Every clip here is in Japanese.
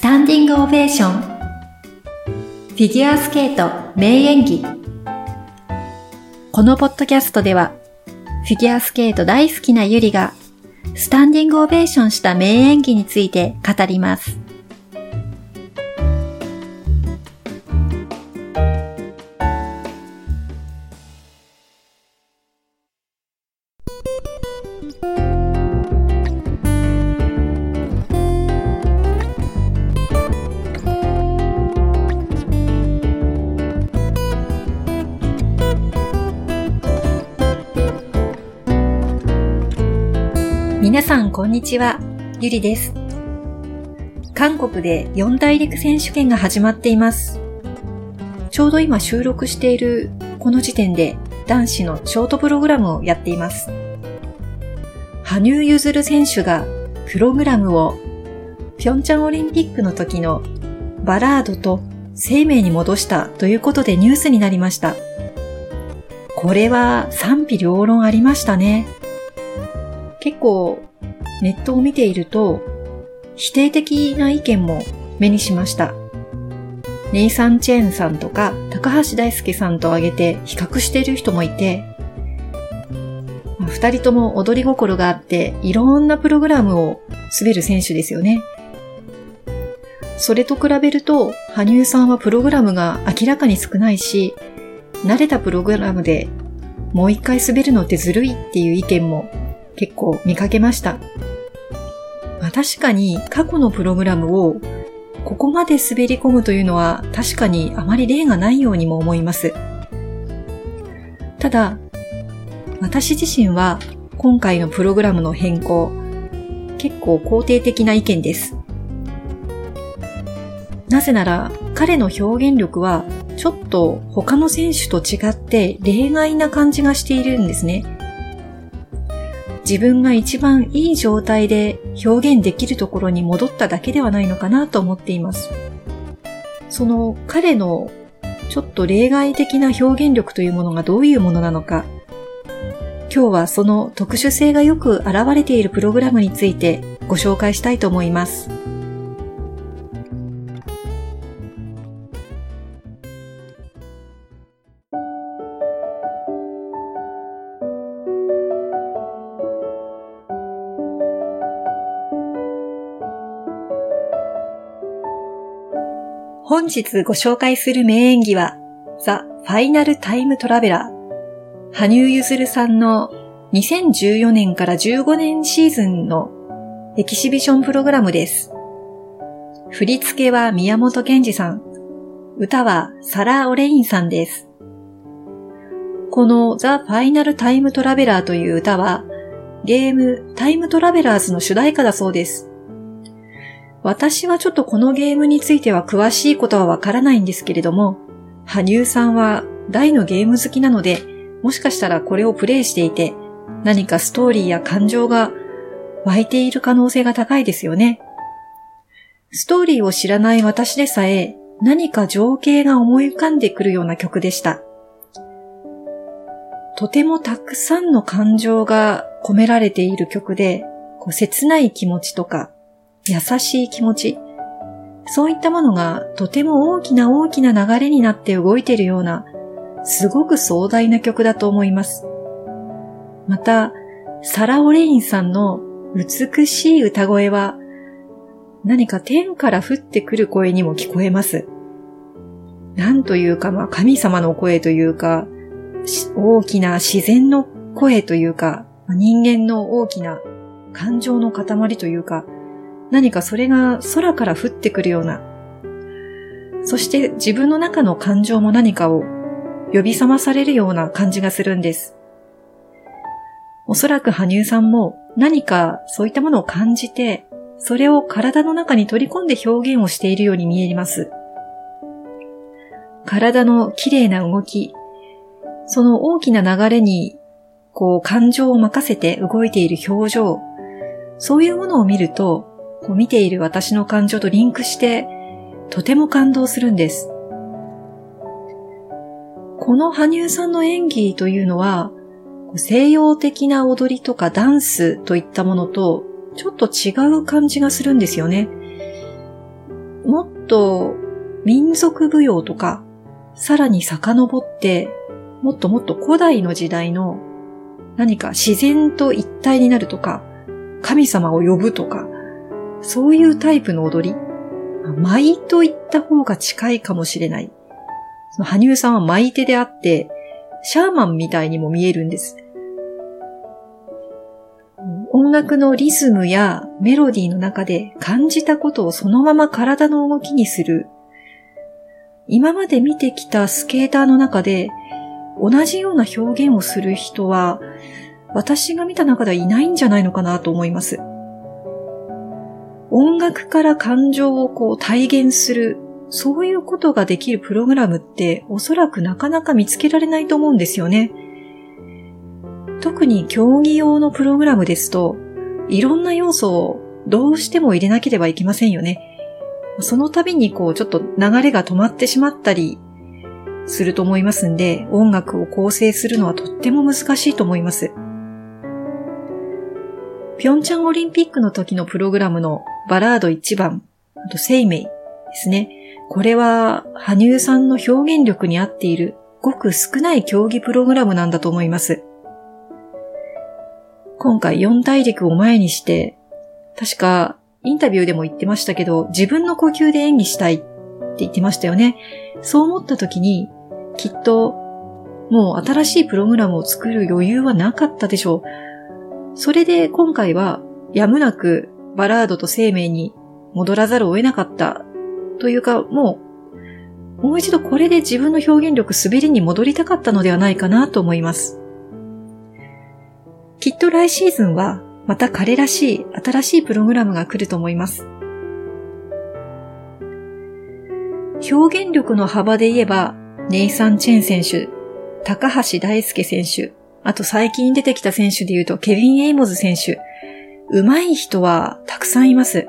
スタンディングオベーションフィギュアスケート名演技このポッドキャストではフィギュアスケート大好きなゆりがスタンディングオベーションした名演技について語ります。皆さん、こんにちは。ゆりです。韓国で四大陸選手権が始まっています。ちょうど今収録しているこの時点で男子のショートプログラムをやっています。羽生結弦選手がプログラムをピョンチャンオリンピックの時のバラードと生命に戻したということでニュースになりました。これは賛否両論ありましたね。結構ネットを見ていると否定的な意見も目にしました。ネイサン・チェーンさんとか高橋大輔さんと挙げて比較している人もいて、二人とも踊り心があっていろんなプログラムを滑る選手ですよね。それと比べると、羽生さんはプログラムが明らかに少ないし、慣れたプログラムでもう一回滑るのってずるいっていう意見も結構見かけました。まあ、確かに過去のプログラムをここまで滑り込むというのは確かにあまり例がないようにも思います。ただ、私自身は今回のプログラムの変更、結構肯定的な意見です。なぜなら彼の表現力はちょっと他の選手と違って例外な感じがしているんですね。自分が一番いい状態で表現できるところに戻っただけではないのかなと思っています。その彼のちょっと例外的な表現力というものがどういうものなのか、今日はその特殊性がよく現れているプログラムについてご紹介したいと思います。本日ご紹介する名演技は、ザ・ファイナル・タイム・トラベラー。羽生結弦さんの2014年から15年シーズンのエキシビションプログラムです。振り付けは宮本賢治さん。歌はサラ・オレインさんです。このザ・ファイナル・タイム・トラベラーという歌は、ゲームタイムトラベラーズの主題歌だそうです。私はちょっとこのゲームについては詳しいことはわからないんですけれども、羽生さんは大のゲーム好きなので、もしかしたらこれをプレイしていて、何かストーリーや感情が湧いている可能性が高いですよね。ストーリーを知らない私でさえ、何か情景が思い浮かんでくるような曲でした。とてもたくさんの感情が込められている曲で、こう切ない気持ちとか、優しい気持ち、そういったものがとても大きな大きな流れになって動いているような、すごく壮大な曲だと思います。また、サラ・オレインさんの美しい歌声は、何か天から降ってくる声にも聞こえます。なんというか、まあ、神様の声というか、大きな自然の声というか、人間の大きな感情の塊というか、何かそれが空から降ってくるような、そして自分の中の感情も何かを呼び覚まされるような感じがするんです。おそらく羽生さんも何かそういったものを感じて、それを体の中に取り込んで表現をしているように見えます。体の綺麗な動き、その大きな流れに、こう感情を任せて動いている表情、そういうものを見ると、こう見ている私の感情とリンクして、とても感動するんです。この羽生さんの演技というのは、西洋的な踊りとかダンスといったものとちょっと違う感じがするんですよね。もっと民族舞踊とか、さらに遡って、もっともっと古代の時代の何か自然と一体になるとか、神様を呼ぶとか、そういうタイプの踊り、舞と言った方が近いかもしれない。その羽生さんは舞手であって、シャーマンみたいにも見えるんです。音楽のリズムやメロディーの中で感じたことをそのまま体の動きにする。今まで見てきたスケーターの中で同じような表現をする人は私が見た中ではいないんじゃないのかなと思います。音楽から感情をこう体現する、そういうことができるプログラムっておそらくなかなか見つけられないと思うんですよね。特に競技用のプログラムですと、いろんな要素をどうしても入れなければいけませんよね。その度にこうちょっと流れが止まってしまったりすると思いますんで、音楽を構成するのはとっても難しいと思います。ピョンチャンオリンピックの時のプログラムのバラード1番、あと生命ですね。これは、羽生さんの表現力に合っている、ごく少ない競技プログラムなんだと思います。今回4大陸を前にして、確かインタビューでも言ってましたけど、自分の呼吸で演技したいって言ってましたよね。そう思った時に、きっと、もう新しいプログラムを作る余裕はなかったでしょう。それで今回はやむなくバラードと生命に戻らざるを得なかったというかもうもう一度これで自分の表現力滑りに戻りたかったのではないかなと思います。きっと来シーズンはまた彼らしい新しいプログラムが来ると思います。表現力の幅で言えば、ネイサン・チェン選手、高橋大輔選手、あと最近出てきた選手で言うと、ケビン・エイモズ選手。上手い人はたくさんいます。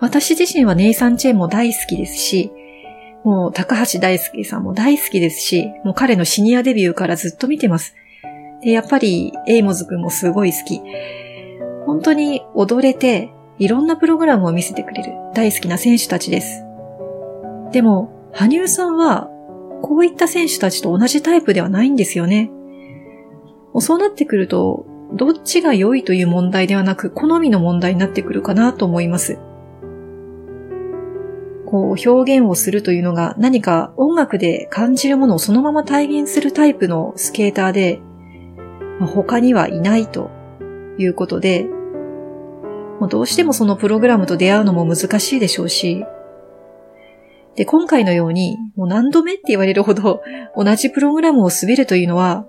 私自身はネイサン・チェンも大好きですし、もう高橋大輔さんも大好きですし、もう彼のシニアデビューからずっと見てます。で、やっぱりエイモズ君もすごい好き。本当に踊れて、いろんなプログラムを見せてくれる大好きな選手たちです。でも、羽生さんは、こういった選手たちと同じタイプではないんですよね。そうなってくると、どっちが良いという問題ではなく、好みの問題になってくるかなと思います。こう、表現をするというのが何か音楽で感じるものをそのまま体現するタイプのスケーターで、他にはいないということで、もうどうしてもそのプログラムと出会うのも難しいでしょうし、で、今回のように、もう何度目って言われるほど同じプログラムを滑るというのは、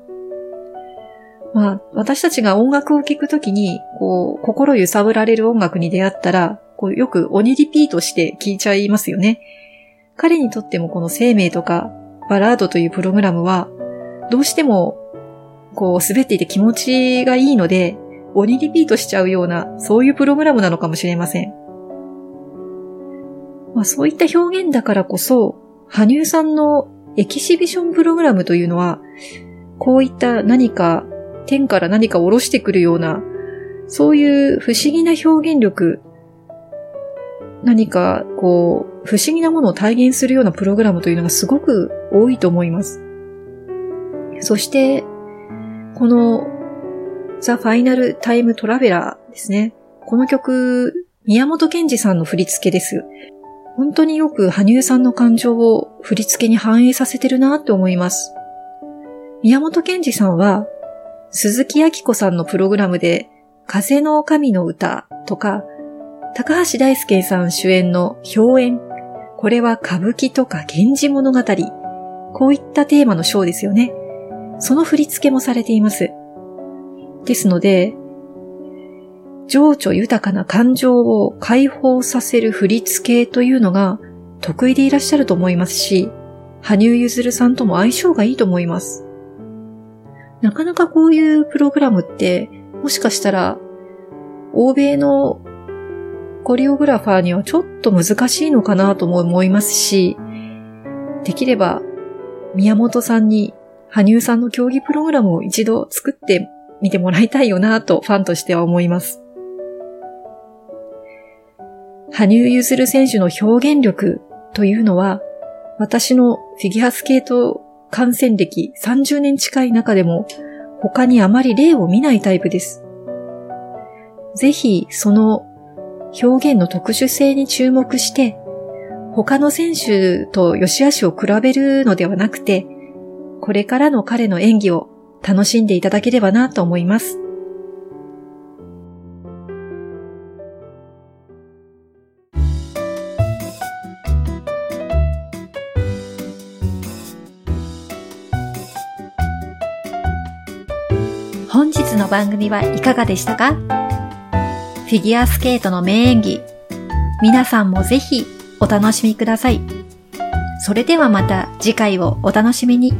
まあ、私たちが音楽を聴くときに、こう、心揺さぶられる音楽に出会ったら、こう、よく鬼リピートして聴いちゃいますよね。彼にとってもこの生命とか、バラードというプログラムは、どうしても、こう、滑っていて気持ちがいいので、鬼リピートしちゃうような、そういうプログラムなのかもしれません。まあ、そういった表現だからこそ、羽生さんのエキシビションプログラムというのは、こういった何か天から何か下ろしてくるような、そういう不思議な表現力、何かこう、不思議なものを体現するようなプログラムというのがすごく多いと思います。そして、このザ・ファイナル・タイム・トラベラーですね。この曲、宮本賢治さんの振り付けです。本当によく羽生さんの感情を振り付けに反映させてるなって思います。宮本賢治さんは鈴木明子さんのプログラムで、風の神の歌とか、高橋大輔さん主演の表演。これは歌舞伎とか源氏物語。こういったテーマのショーですよね。その振り付けもされています。ですので、情緒豊かな感情を解放させる振り付けというのが得意でいらっしゃると思いますし、羽生結弦さんとも相性がいいと思います。なかなかこういうプログラムって、もしかしたら、欧米のコリオグラファーにはちょっと難しいのかなとも思いますし、できれば宮本さんに羽生さんの競技プログラムを一度作ってみてもらいたいよなとファンとしては思います。羽生結弦選手の表現力というのは、私のフィギュアスケート感染歴30年近い中でも他にあまり例を見ないタイプです。ぜひその表現の特殊性に注目して、他の選手と良し悪しを比べるのではなくて、これからの彼の演技を楽しんでいただければなと思います。番組はいかがでしたか？フィギュアスケートの名演技、皆さんもぜひお楽しみください。それではまた次回をお楽しみに。